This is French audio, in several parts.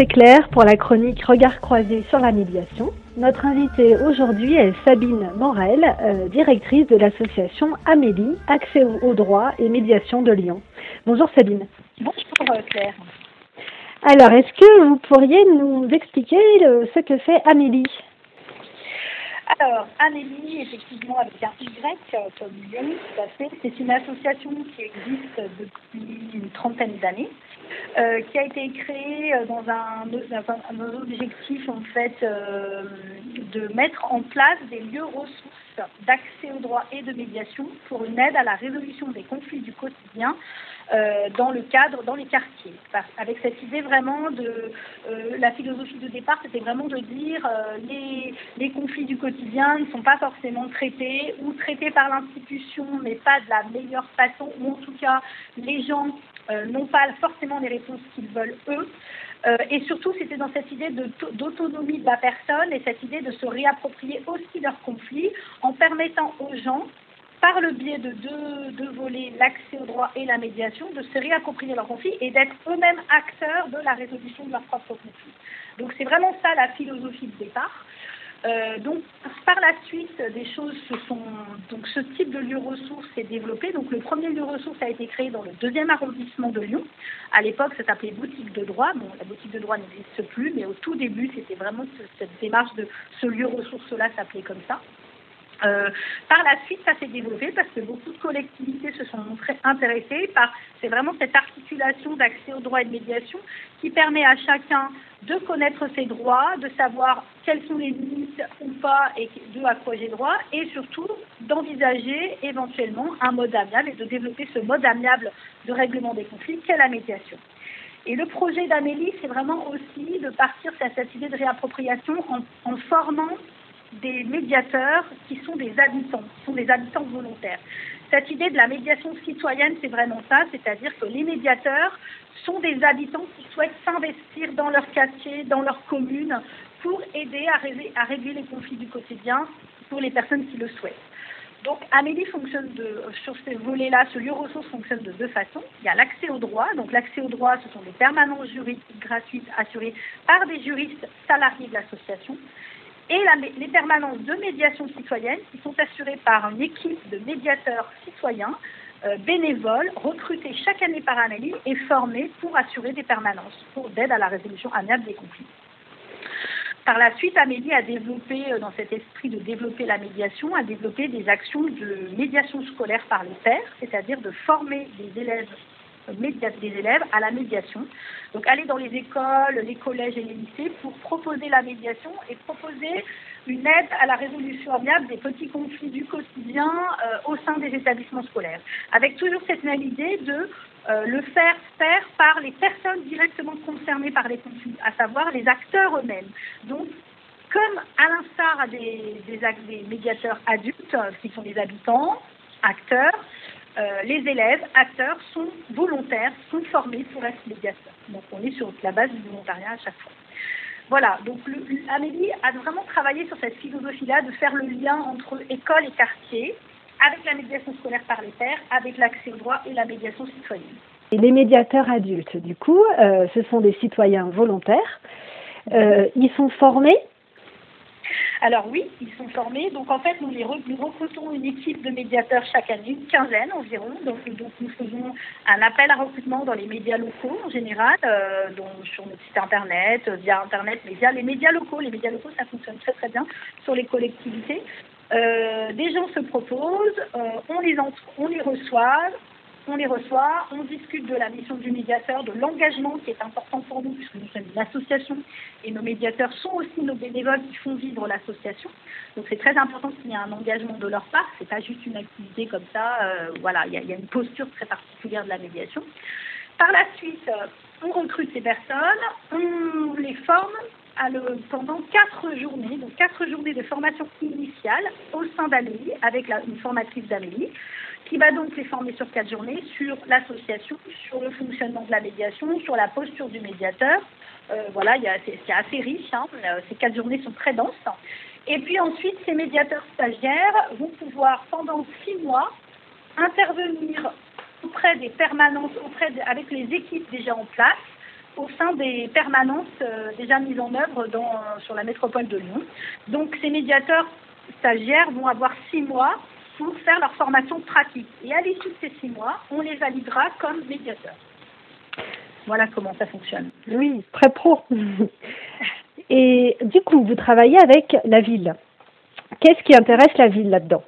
C'est Claire pour la chronique Regard croisé sur la médiation. Notre invitée aujourd'hui est Sabine Morel, euh, directrice de l'association Amélie, accès au droit et médiation de Lyon. Bonjour Sabine. Bonjour euh, Claire. Alors, est-ce que vous pourriez nous expliquer ce que fait Amélie? Alors, Amélie, effectivement, avec un Y comme Lyon, tout à fait, c'est une association qui existe depuis une trentaine d'années, euh, qui a été créée dans un, un, objectif, en fait, euh, de mettre en place des lieux ressources d'accès au droit et de médiation pour une aide à la résolution des conflits du quotidien euh, dans le cadre, dans les quartiers. Avec cette idée vraiment de euh, la philosophie de départ, c'était vraiment de dire euh, les, les conflits du quotidien ne sont pas forcément traités ou traités par l'institution, mais pas de la meilleure façon, ou en tout cas les gens n'ont pas forcément les réponses qu'ils veulent eux. Et surtout, c'était dans cette idée d'autonomie de, de la personne et cette idée de se réapproprier aussi leurs conflits en permettant aux gens par le biais de deux, volets, l'accès au droit et la médiation, de se réapproprier leurs conflits et d'être eux-mêmes acteurs de la résolution de leurs propres conflits. Donc c'est vraiment ça la philosophie de départ. Euh, donc par la suite, des choses se sont donc ce type de lieu ressource s'est développé. Donc le premier lieu ressource a été créé dans le deuxième arrondissement de Lyon. À l'époque, ça s'appelait boutique de droit. Bon, la boutique de droit n'existe plus, mais au tout début, c'était vraiment cette démarche de ce lieu ressource-là s'appelait comme ça. Euh, par la suite, ça s'est développé parce que beaucoup de collectivités se sont montrées intéressées par, c'est vraiment cette articulation d'accès aux droits et de médiation qui permet à chacun de connaître ses droits, de savoir quelles sont les limites ou pas et de à quoi j'ai droit, et surtout d'envisager éventuellement un mode amiable et de développer ce mode amiable de règlement des conflits qu'est la médiation. Et le projet d'Amélie, c'est vraiment aussi de partir sur cette idée de réappropriation en, en formant des médiateurs qui sont des habitants, qui sont des habitants volontaires. Cette idée de la médiation citoyenne, c'est vraiment ça, c'est-à-dire que les médiateurs sont des habitants qui souhaitent s'investir dans leur quartier, dans leur commune, pour aider à, régler, les conflits du quotidien pour les personnes qui le souhaitent. Donc Amélie fonctionne de, sur ces volets-là, ce lieu ressource fonctionne de deux façons. Il y a l'accès au droit. Donc l'accès au droit, ce sont des permanences juridiques gratuites assurées par des juristes salariés de l'association et les permanences de médiation citoyenne qui sont assurées par une équipe de médiateurs citoyens euh, bénévoles recrutés chaque année par Amélie et formés pour assurer des permanences pour d'aide à la résolution amiable des conflits. Par la suite, Amélie a développé, euh, dans cet esprit de développer la médiation, a développé des actions de médiation scolaire par les pairs, c'est-à-dire de former des élèves des élèves à la médiation. Donc aller dans les écoles, les collèges et les lycées pour proposer la médiation et proposer une aide à la résolution amiable des petits conflits du quotidien euh, au sein des établissements scolaires. Avec toujours cette même idée de euh, le faire faire par les personnes directement concernées par les conflits, à savoir les acteurs eux-mêmes. Donc, comme à l'instar des, des, des médiateurs adultes, qui sont des habitants, acteurs, euh, les élèves, acteurs, sont volontaires, sont formés pour être médiateurs. Donc on est sur la base du volontariat à chaque fois. Voilà, donc Amélie a vraiment travaillé sur cette philosophie-là de faire le lien entre école et quartier, avec la médiation scolaire par les pairs, avec l'accès au droit et la médiation citoyenne. Et les médiateurs adultes, du coup, euh, ce sont des citoyens volontaires. Euh, ils sont formés alors oui, ils sont formés. Donc en fait, nous, les recrutons une équipe de médiateurs chaque année, une quinzaine environ. Donc, nous faisons un appel à recrutement dans les médias locaux en général, euh, donc sur notre site internet, euh, via internet, mais via les médias locaux. Les médias locaux, ça fonctionne très très bien sur les collectivités. Euh, des gens se proposent, on les on les reçoit, on les reçoit, on discute de la mission du médiateur, de l'engagement qui est important pour nous, puisque nous sommes une association et nos médiateurs sont aussi nos bénévoles qui font vivre l'association. Donc c'est très important qu'il y ait un engagement de leur part, c'est pas juste une activité comme ça, euh, voilà, il y, a une posture très particulière de la médiation. Par la suite, euh, on recrute ces personnes, on les forme pendant quatre journées, donc quatre journées de formation initiale au sein d'Amélie, avec une formatrice d'Amélie qui va donc les former sur quatre journées sur l'association, sur le fonctionnement de la médiation, sur la posture du médiateur. Euh, voilà, c'est assez riche, hein. euh, ces quatre journées sont très denses. Et puis ensuite, ces médiateurs stagiaires vont pouvoir, pendant six mois, intervenir auprès des permanences, auprès avec les équipes déjà en place, au sein des permanences déjà mises en œuvre dans, sur la métropole de Lyon. Donc ces médiateurs stagiaires vont avoir six mois pour faire leur formation pratique. Et à l'issue de ces six mois, on les validera comme médiateurs. Voilà comment ça fonctionne. Oui, très pro. Et du coup, vous travaillez avec la ville. Qu'est-ce qui intéresse la ville là-dedans?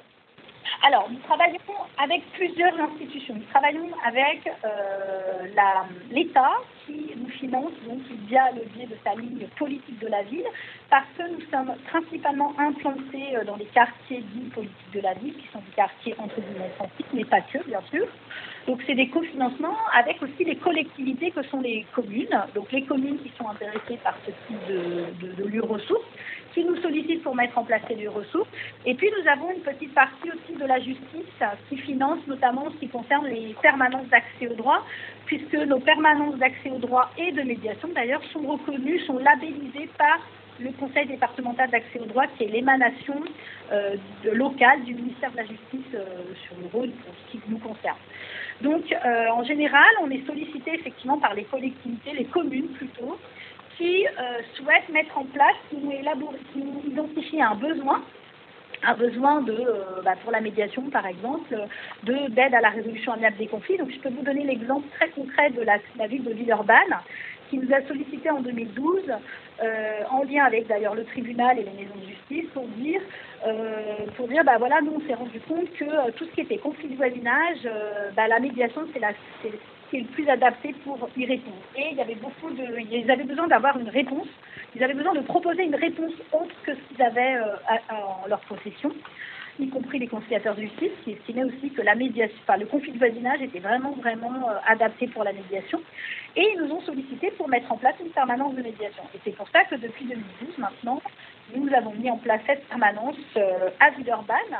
Alors, nous travaillons avec plusieurs institutions. Nous travaillons avec euh, l'État qui nous finance donc via le biais de sa ligne politique de la ville, parce que nous sommes principalement implantés euh, dans les quartiers dits politiques de la ville, qui sont des quartiers entre guillemets sensibles, mais pas que, bien sûr. Donc, c'est des cofinancements avec aussi les collectivités que sont les communes. Donc, les communes qui sont intéressées par ce type de, de, lieux ressources qui nous sollicitent pour mettre en place ces lieux ressources. Et puis nous avons une petite partie aussi de la justice qui finance notamment ce qui concerne les permanences d'accès au droit, puisque nos permanences d'accès au droit et de médiation d'ailleurs sont reconnues, sont labellisées par le Conseil départemental d'accès au droit, qui est l'émanation euh, locale du ministère de la Justice euh, sur le rôle qui nous concerne. Donc, euh, en général, on est sollicité effectivement par les collectivités, les communes plutôt, qui souhaitent mettre en place, qui nous, qui nous identifient un besoin, un besoin de, bah, pour la médiation par exemple, de d'aide à la résolution amiable des conflits. Donc je peux vous donner l'exemple très concret de la, la ville de Villeurbanne qui nous a sollicité en 2012, euh, en lien avec d'ailleurs le tribunal et les maisons de justice, pour dire, euh, pour dire, bah voilà, nous on s'est rendu compte que euh, tout ce qui était conflit de voisinage, bah, la médiation c'est la, le plus adapté pour y répondre. Et il y avait beaucoup de, ils avaient besoin d'avoir une réponse, ils avaient besoin de proposer une réponse autre que ce qu'ils avaient en leur possession y compris les conciliateurs de justice, qui estimaient aussi que la médiation, le conflit de voisinage était vraiment, vraiment euh, adapté pour la médiation. Et ils nous ont sollicité pour mettre en place une permanence de médiation. Et c'est pour ça que depuis 2012, maintenant, nous avons mis en place cette permanence euh, à Villeurbanne.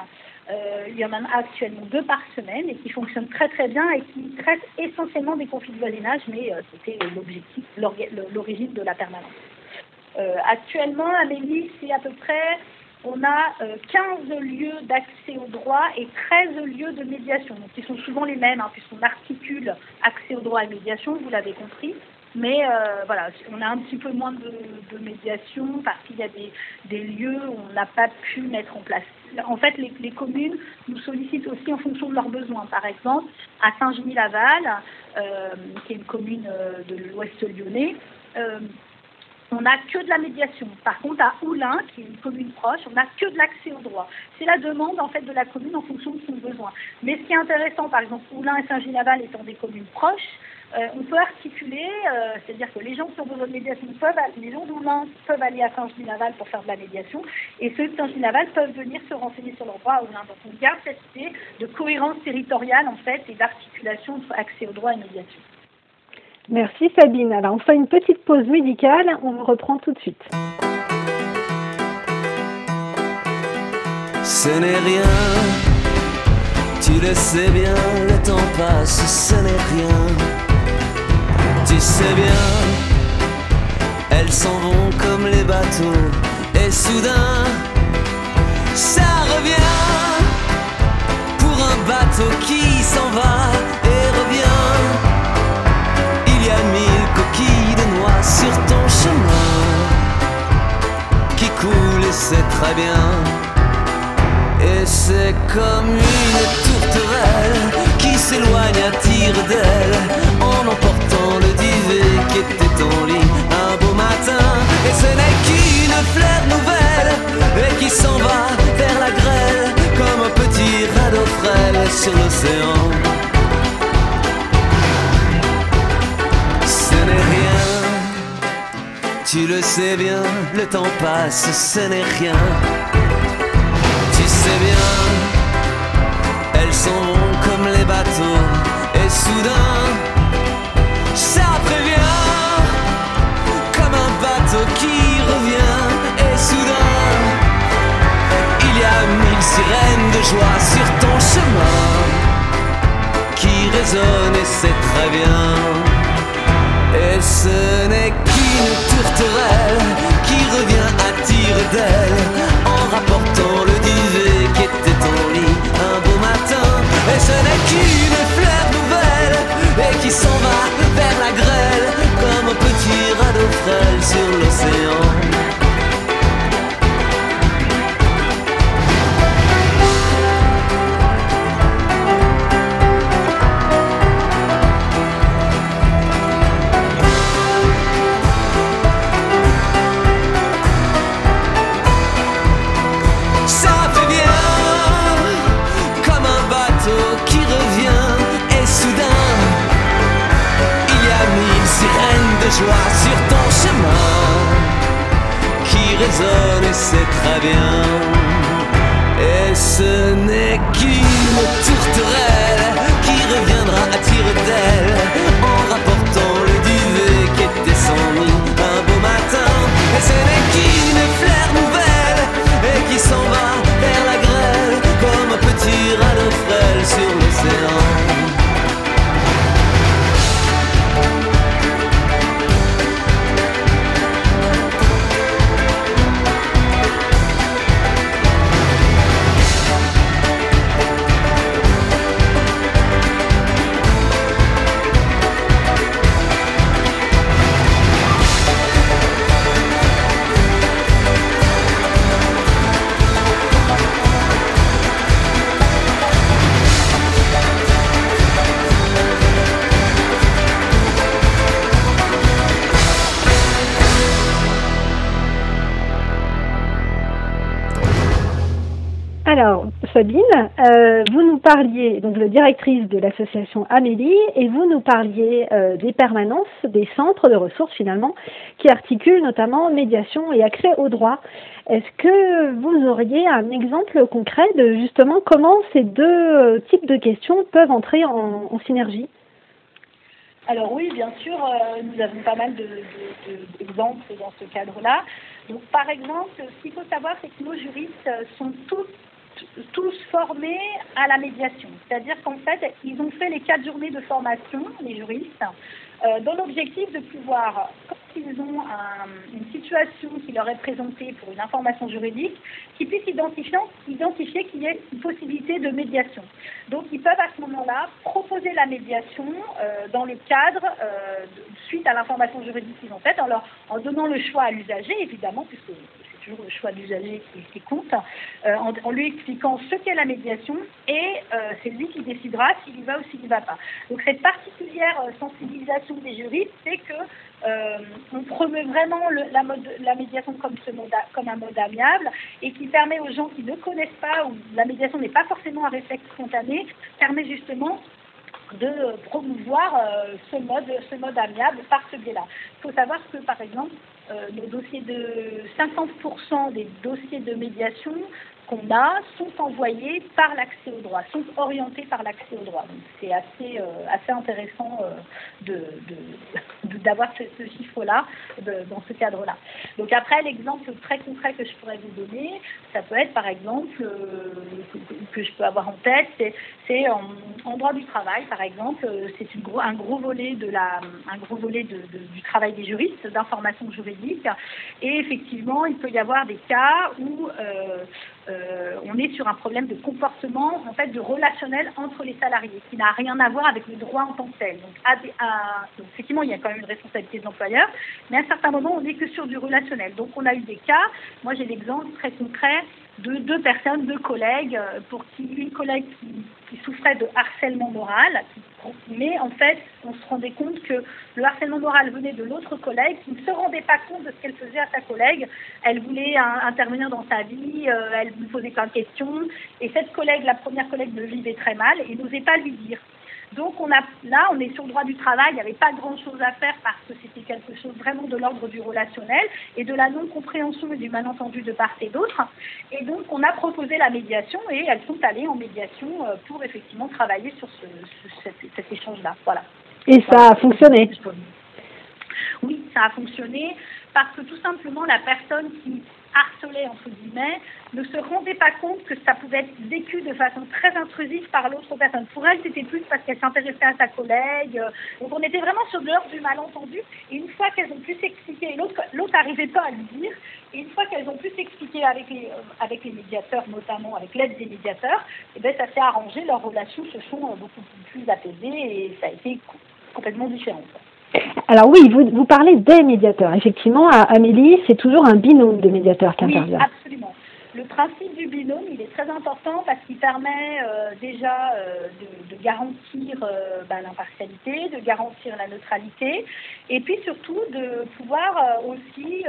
Euh, il y en a actuellement deux par semaine et qui fonctionnent très très bien et qui traitent essentiellement des conflits de voisinage, mais euh, c'était l'objectif, l'origine de la permanence. Euh, actuellement, Amélie, c'est à peu près on a euh, 15 lieux d'accès au droit et 13 lieux de médiation, donc qui sont souvent les mêmes, hein, puisqu'on articule accès au droit et médiation, vous l'avez compris. Mais euh, voilà, on a un petit peu moins de, médiation parce qu'il y a des, lieux où on n'a pas pu mettre en place. En fait, les, communes nous sollicitent aussi en fonction de leurs besoins. Par exemple, à Saint-Genis-Laval, euh, qui est une commune euh, de l'ouest lyonnais, euh, on n'a que de la médiation. Par contre, à Oulin, qui est une commune proche, on n'a que de l'accès au droit. C'est la demande en fait de la commune en fonction de son besoin. Mais ce qui est intéressant, par exemple, Oulin et Saint-Ginaval étant des communes proches, euh, on peut articuler, euh, c'est-à-dire que les gens qui ont besoin de médiation peuvent, les gens d'Oulin peuvent aller à Saint-Ginaval pour faire de la médiation, et ceux de Saint-Ginaval peuvent venir se renseigner sur leur droit à Oulin. Donc on garde cette idée de cohérence territoriale en fait et d'articulation entre accès au droit et médiation. Merci Sabine. Alors on fait une petite pause musicale, on reprend tout de suite. Ce n'est rien, tu le sais bien, le temps passe, ce n'est rien. Tu sais bien, elles s'en vont comme les bateaux, et soudain, ça revient pour un bateau qui s'en va c'est très bien. Et c'est comme une tourterelle qui s'éloigne à tire d'aile en emportant le divet qui était en lit un beau matin. Et ce n'est qu'une fleur nouvelle et qui s'en va vers la grêle comme un petit radeau frêle sur l'océan. Tu le sais bien, le temps passe, ce n'est rien. Tu sais bien, elles s'en vont comme les bateaux, et soudain, ça prévient, comme un bateau qui revient, et soudain, il y a mille sirènes de joie sur ton chemin, qui résonnent et c'est très bien, et ce n'est qu'une tourterelle qui revient à tire d'aile en rapportant le duvet qui était en lit un beau matin. Alors, Sabine, euh, vous nous parliez, donc la directrice de l'association Amélie, et vous nous parliez euh, des permanences, des centres de ressources finalement, qui articulent notamment médiation et accès au droit. Est-ce que vous auriez un exemple concret de justement comment ces deux euh, types de questions peuvent entrer en, synergie? Alors oui, bien sûr, nous avons pas mal d'exemples de, dans ce cadre-là. Donc, par exemple, ce qu'il faut savoir, c'est que nos juristes sont tous tous formés à la médiation. C'est-à-dire qu'en fait, ils ont fait les quatre journées de formation, les juristes, euh, dans l'objectif de pouvoir, quand ils ont une situation qui leur est présentée pour une information juridique, qu'ils puissent identifier, qu'il y ait une possibilité de médiation. Donc, ils peuvent à ce moment-là proposer la médiation euh, dans le cadre, euh, suite à l'information juridique qu'ils ont faite, en donnant le choix à l'usager, évidemment, puisque toujours le choix d'usager qui, compte, euh, en, lui expliquant ce qu'est la médiation et euh, c'est lui qui décidera s'il y va ou s'il n'y va pas. Donc cette particulière euh, sensibilisation des juristes c'est que on promeut vraiment la, mode, la, médiation comme, ce comme un mode amiable et qui permet aux gens qui ne connaissent pas ou la médiation n'est pas forcément un réflexe spontané, permet justement de promouvoir ce mode, ce mode amiable par ce biais-là. Il faut savoir que, par exemple, euh, les dossiers de 50% des dossiers de médiation qu'on a sont envoyés par l'accès au droit, sont orientés par l'accès au droit. c'est assez, euh, assez intéressant euh, d'avoir ce, chiffre-là dans ce cadre-là. Donc après, l'exemple très concret que je pourrais vous donner, ça peut être par exemple, euh, que, je peux avoir en tête, c'est, en, droit du travail, par exemple, c'est un gros volet, de la, un gros volet du travail des juristes, d'information juridique. Et effectivement, il peut y avoir des cas où euh, on est sur un problème de comportement, en fait, de relationnel entre les salariés, qui n'a rien à voir avec le droit en tant que tel. Donc, effectivement, il y a quand même une responsabilité de l'employeur, mais à un certain moment, on n'est que sur du relationnel. Donc, on a eu des cas. Moi, j'ai l'exemple très concret de deux personnes, deux collègues, euh, pour qui une collègue qui, souffrait de harcèlement moral, mais en fait, on se rendait compte que le harcèlement moral venait de l'autre collègue qui ne se rendait pas compte de ce qu'elle faisait à sa collègue. Elle voulait intervenir dans sa vie, euh, elle lui posait plein de questions, et cette collègue, la première collègue, le vivait très mal et n'osait pas lui dire. Donc on a, là, on est sur le droit du travail, il n'y avait pas grand-chose à faire parce que c'était quelque chose vraiment de l'ordre du relationnel et de la non-compréhension et du malentendu de part et d'autre. Et donc on a proposé la médiation et elles sont allées en médiation euh, pour effectivement travailler sur cet, échange-là. Voilà. Et ça a fonctionné? Oui, ça a fonctionné parce que tout simplement la personne qui harcelée, entre guillemets, ne se rendait pas compte que ça pouvait être vécu de façon très intrusive par l'autre personne. Pour elle, c'était plus parce qu'elle s'intéressait à sa collègue. Donc on était vraiment sur l'heure du malentendu. Et une fois qu'elles ont pu s'expliquer, l'autre n'arrivait pas à lui dire, et une fois qu'elles ont pu s'expliquer avec les, euh, avec les médiateurs, notamment avec l'aide des médiateurs, et eh bien, ça s'est arrangé, leurs relations se sont euh, beaucoup plus apaisées et ça a été complètement différent. Alors oui, vous, vous parlez des médiateurs. Effectivement, à Amélie, c'est toujours un binôme de médiateurs qui intervient. Absolument. Le principe du binôme, il est très important parce qu'il permet euh, déjà euh, de, garantir euh, bah, l'impartialité, de garantir la neutralité, et puis surtout de pouvoir aussi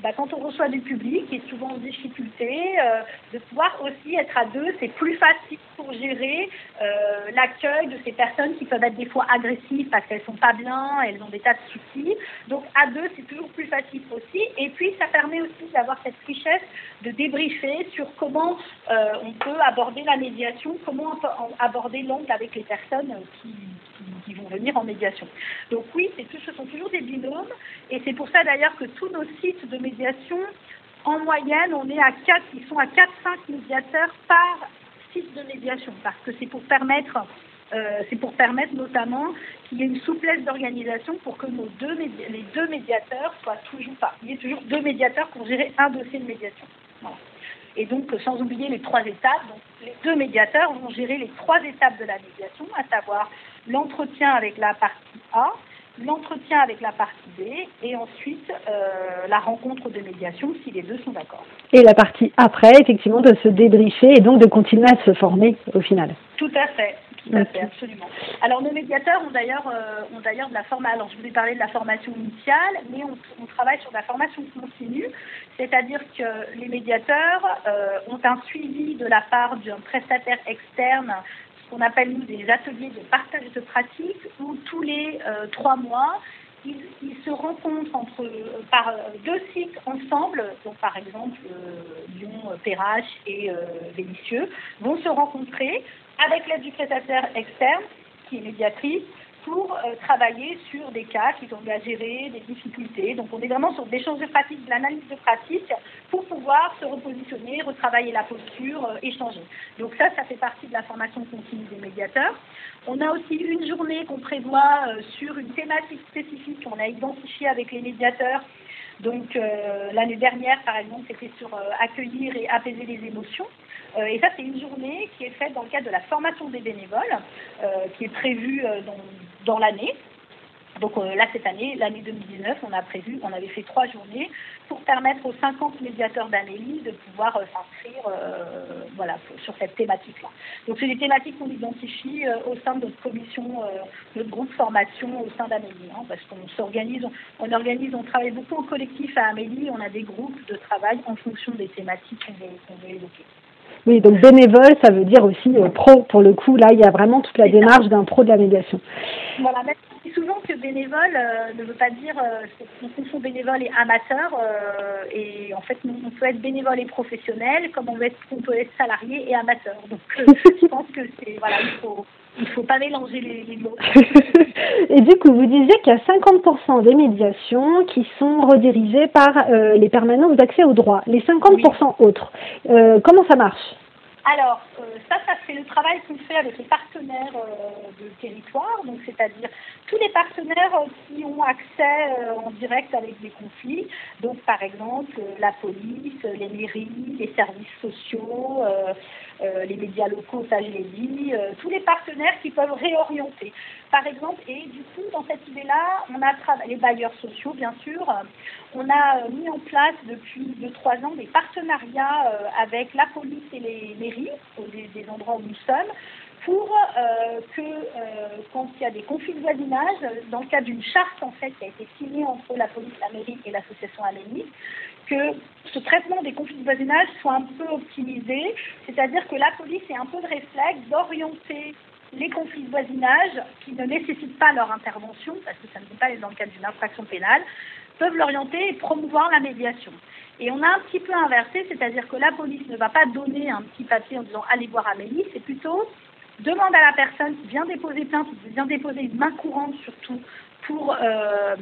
bah, quand on reçoit du public, qui est souvent en difficulté, euh, de pouvoir aussi être à deux, c'est plus facile pour gérer euh, l'accueil de ces personnes qui peuvent être des fois agressives parce qu'elles sont pas bien, elles ont des tas de soucis. Donc à deux, c'est toujours plus facile aussi. Et puis ça permet aussi d'avoir cette richesse de débriefer sur comment euh, on peut aborder la médiation, comment on peut aborder l'angle avec les personnes qui qui vont venir en médiation. Donc oui, ce sont toujours des binômes et c'est pour ça d'ailleurs que tous nos sites de médiation, en moyenne, on est à 4, ils sont à 4-5 médiateurs par site de médiation parce que c'est pour permettre euh, c'est pour permettre notamment qu'il y ait une souplesse d'organisation pour que nos deux les deux médiateurs soient toujours pas. Il y ait toujours deux médiateurs pour gérer un dossier de médiation. Et donc, sans oublier les trois étapes, donc les deux médiateurs vont gérer les trois étapes de la médiation, à savoir l'entretien avec la partie A, l'entretien avec la partie B et ensuite euh, la rencontre de médiation si les deux sont d'accord. Et la partie après, effectivement, de se débriefer et donc de continuer à se former au final. Tout à fait. Tout à fait, absolument. Alors nos médiateurs ont d'ailleurs euh, ont d'ailleurs de la formation. Alors je vous ai parlé de la formation initiale, mais on, travaille sur la formation continue, c'est-à-dire que les médiateurs euh, ont un suivi de la part d'un prestataire externe qu'on appelle nous des ateliers de partage de pratiques où tous les euh, trois mois, ils, se rencontrent entre, euh, par euh, deux sites ensemble, donc par exemple Lyon, Perrache et Vénitieux, vont se rencontrer avec l'aide du prestataire externe qui est médiatrice pour euh, travailler sur des cas qui ont à gérer, des difficultés. Donc on est vraiment sur des choses de pratique, de l'analyse de pratique pour pouvoir se repositionner, retravailler la posture, euh, échanger. Donc ça, ça fait partie de la formation continue des médiateurs. On a aussi une journée qu'on prévoit euh, sur une thématique spécifique qu'on a identifiée avec les médiateurs donc euh, l'année dernière, par exemple, c'était sur euh, accueillir et apaiser les émotions. Euh, et ça, c'est une journée qui est faite dans le cadre de la formation des bénévoles, qui est prévue dans, dans l'année. Donc là, cette année, l'année 2019, on a prévu, on avait fait trois journées pour permettre aux 50 médiateurs d'Amélie de pouvoir s'inscrire voilà, sur cette thématique-là. Donc c'est des thématiques qu'on identifie au sein de notre commission, notre groupe formation au sein d'Amélie, hein, parce qu'on s'organise, on, organise, on travaille beaucoup en collectif à Amélie, on a des groupes de travail en fonction des thématiques qu'on veut, évoquer. Oui, donc bénévole, ça veut dire aussi pro. Pour le coup, là, il y a vraiment toute la démarche d'un pro de la médiation. Voilà, souvent que bénévole euh, ne veut pas dire euh, on confond bénévole et amateur euh, et en fait on peut être bénévole et professionnel comme on peut être, on peut être salarié et amateur donc je pense que c'est voilà il faut il faut pas mélanger les, mots. et du coup, vous disiez qu'il y a 50% des médiations qui sont redirigées par les permanences d'accès au droit. Les 50% autres, comment ça marche? Alors, euh, ça, ça c'est le travail qu'on fait avec les partenaires euh, de territoire, donc c'est-à-dire tous les partenaires euh, qui ont accès en direct avec des conflits, donc par exemple la police, les mairies, les services sociaux, les médias locaux, ça je l'ai dit, tous les partenaires qui peuvent réorienter. Par exemple, et du coup, dans cette idée-là, on a les bailleurs sociaux, bien sûr, on a mis en place depuis 2-3 ans des partenariats avec la police et les mairies des, endroits où nous sommes, pour euh, que euh, quand il y a des conflits de voisinage, dans le cadre d'une charte en fait qui a été signée entre la police, la mairie et l'association Amélie, que ce traitement des conflits de voisinage soit un peu optimisé, c'est-à-dire que la police ait un peu de réflexe d'orienter les conflits de voisinage qui ne nécessitent pas leur intervention, parce que ça ne peut pas être dans le cadre d'une infraction pénale, peuvent l'orienter et promouvoir la médiation. Et on a un petit peu inversé, c'est-à-dire que la police ne va pas donner un petit papier en disant allez voir Amélie, c'est plutôt demande à la personne qui vient déposer plainte, qui vient déposer une main courante surtout pour, euh,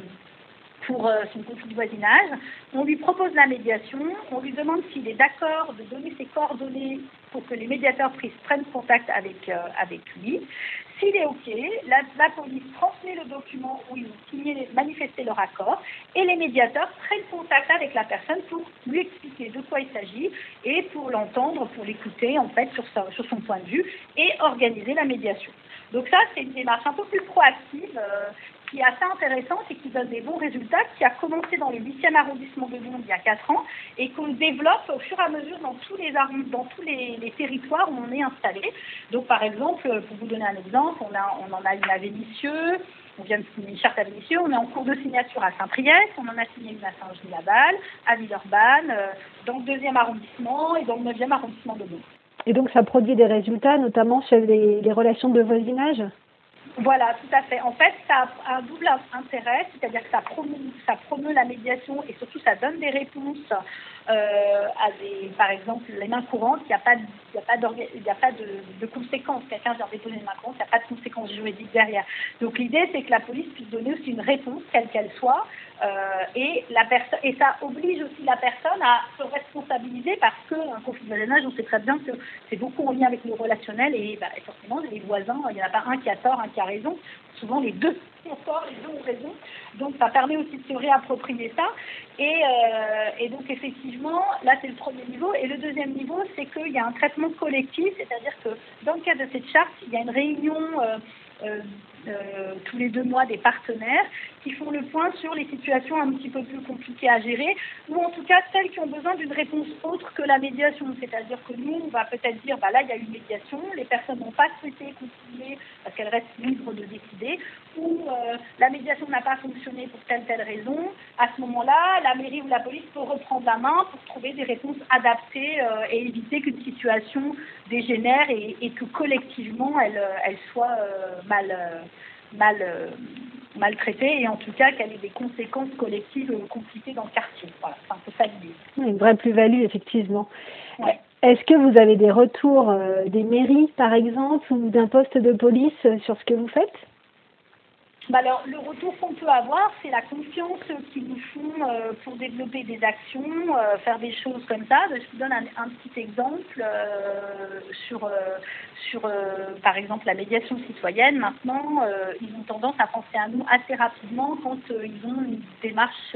pour euh, son conflit de voisinage. On lui propose la médiation, on lui demande s'il est d'accord de donner ses coordonnées pour que les médiateurs prennent contact avec, euh, avec lui. S'il est OK, la, police transmet le document où ils ont signé, manifesté leur accord et les médiateurs prennent contact avec la personne pour lui expliquer de quoi il s'agit et pour l'entendre, pour l'écouter en fait sur, son point de vue et organiser la médiation. Donc ça, c'est une démarche un peu plus proactive euh, qui est assez intéressante et qui donne des bons résultats, qui a commencé dans le 8e arrondissement de Lyon il y a 4 ans et qu'on développe au fur et à mesure dans tous les, dans tous les, territoires où on est installé. Donc par exemple, pour vous donner un exemple, on, a, en a une à Vénissieux, on vient de signer une charte à Vénissieux, on est en cours de signature à Saint-Priest, on en a signé une à Saint-Genis-la-Balle, à Villeurbanne, euh, dans le 2e arrondissement et dans le 9e arrondissement de Lyon. Et donc ça produit des résultats, notamment sur les relations de voisinage? Voilà, tout à fait. En fait, ça a un double intérêt, c'est-à-dire que ça promeut, ça promeut la médiation et surtout ça donne des réponses euh, à des, par exemple, les mains courantes, il n'y a pas, il a pas, de, de conséquences. Quelqu'un vient déposer une main courante, il n'y a pas de conséquences juridiques derrière. Donc l'idée, c'est que la police puisse donner aussi une réponse, quelle qu'elle soit, euh, et, la et ça oblige aussi la personne à se responsabiliser parce qu'un conflit de voisinage, on sait très bien que c'est beaucoup en lien avec le relationnel et bah, forcément, les voisins, il n'y en a pas un qui a tort, un qui a raison, souvent les deux ont tort, les deux ont raison. Donc ça permet aussi de se réapproprier ça. Et, euh, et donc effectivement, là c'est le premier niveau. Et le deuxième niveau, c'est qu'il y a un traitement collectif, c'est-à-dire que dans le cadre de cette charte, il y a une réunion euh, euh, euh, tous les deux mois des partenaires qui font le point sur les situations un petit peu plus compliquées à gérer ou en tout cas celles qui ont besoin d'une réponse autre que la médiation. C'est-à-dire que nous, on va peut-être dire, bah là, il y a une médiation, les personnes n'ont pas souhaité continuer parce qu'elles restent libres de décider ou euh, la médiation n'a pas fonctionné pour telle telle raison. À ce moment-là, la mairie ou la police peut reprendre la main pour trouver des réponses adaptées et éviter qu'une situation dégénère et, que collectivement elle, soit euh, mal, euh, maltraitée et en tout cas qu'elle ait des conséquences collectives compliquées dans le quartier. Voilà, c'est un peu ça l'idée. Une vraie plus-value, effectivement. Est-ce que vous avez des retours euh, des mairies, par exemple, ou d'un poste de police sur ce que vous faites? Bah alors, le retour qu'on peut avoir, c'est la confiance qu'ils nous font euh, pour développer des actions, euh, faire des choses comme ça. Je vous donne un, petit exemple euh, sur, sur par exemple, la médiation citoyenne. Maintenant, ils ont tendance à penser à nous assez rapidement quand ils ont une démarche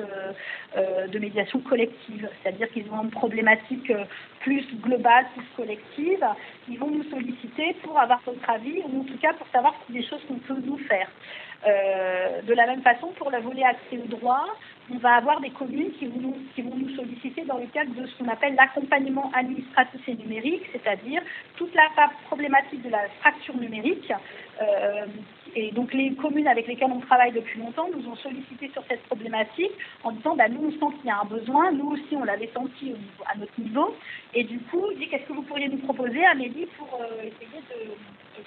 de médiation collective. C'est-à-dire qu'ils ont une problématique plus globale, plus collective. Ils vont nous solliciter pour avoir votre avis, ou en tout cas pour savoir des choses qu'on peut nous faire. Euh, de la même façon, pour la volet accès au droit, on va avoir des communes qui vont, nous, qui vont nous solliciter dans le cadre de ce qu'on appelle l'accompagnement administratif et numérique, c'est-à-dire toute la problématique de la fracture numérique. Euh, et donc les communes avec lesquelles on travaille depuis longtemps nous ont sollicité sur cette problématique en disant bah, nous on sent qu'il y a un besoin, nous aussi on l'avait senti à notre niveau, et du coup dit qu'est-ce que vous pourriez nous proposer Amélie pour euh, essayer de,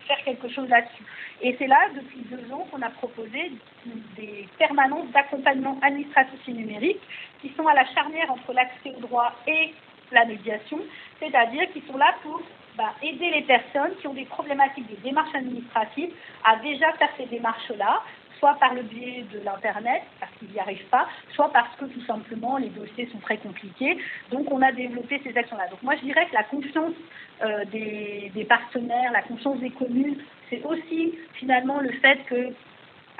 faire quelque chose là-dessus? Et c'est là depuis deux ans qu'on a proposé des permanences d'accompagnement administratif et numérique qui sont à la charnière entre l'accès au droit et la médiation, c'est-à-dire qui sont là pour bah, aider les personnes qui ont des problématiques de démarches administratives à déjà faire ces démarches-là, soit par le biais de l'Internet, parce qu'ils n'y arrivent pas, soit parce que tout simplement les dossiers sont très compliqués. Donc on a développé ces actions-là. Donc moi je dirais que la confiance euh, des, des, partenaires, la confiance des communes, c'est aussi finalement le fait que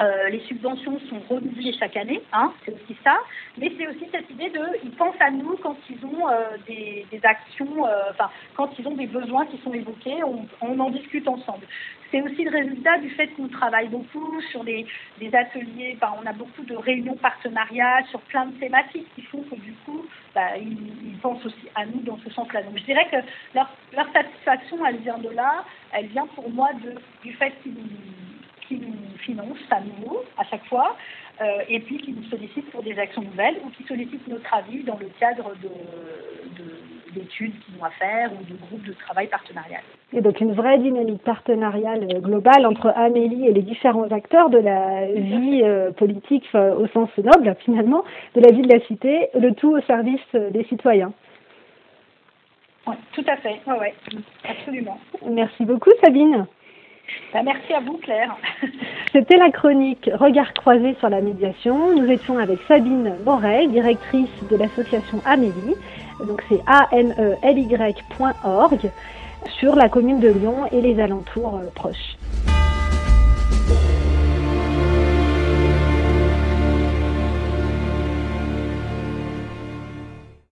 euh, les subventions sont renouvelées chaque année, hein, c'est aussi ça, mais c'est aussi cette idée de, ils pensent à nous quand ils ont euh, des, des, actions, euh, enfin, quand ils ont des besoins qui sont évoqués, on, on en discute ensemble. C'est aussi le résultat du fait qu'on travaille beaucoup sur des, des ateliers, enfin, on a beaucoup de réunions partenariats sur plein de thématiques qui font que du coup, bah, ils, ils, pensent aussi à nous dans ce sens-là. Donc je dirais que leur, leur satisfaction, elle vient de là, elle vient pour moi de, du fait qu'ils qui nous financent à nouveau à chaque fois, euh, et puis qui nous sollicitent pour des actions nouvelles ou qui sollicitent notre avis dans le cadre d'études de, qu'ils ont à faire ou de groupes de travail partenarial. Et donc une vraie dynamique partenariale globale entre Amélie et les différents acteurs de la vie euh, politique euh, au sens noble finalement, de la vie de la cité, le tout au service des citoyens. Oui, tout à fait, ouais, ouais, absolument. Merci beaucoup Sabine. Bah, merci à vous, Claire. C'était la chronique Regard croisé sur la médiation. Nous étions avec Sabine Morel, directrice de l'association Amélie. Donc c'est a-m-e-l-y.org sur la commune de Lyon et les alentours euh, proches.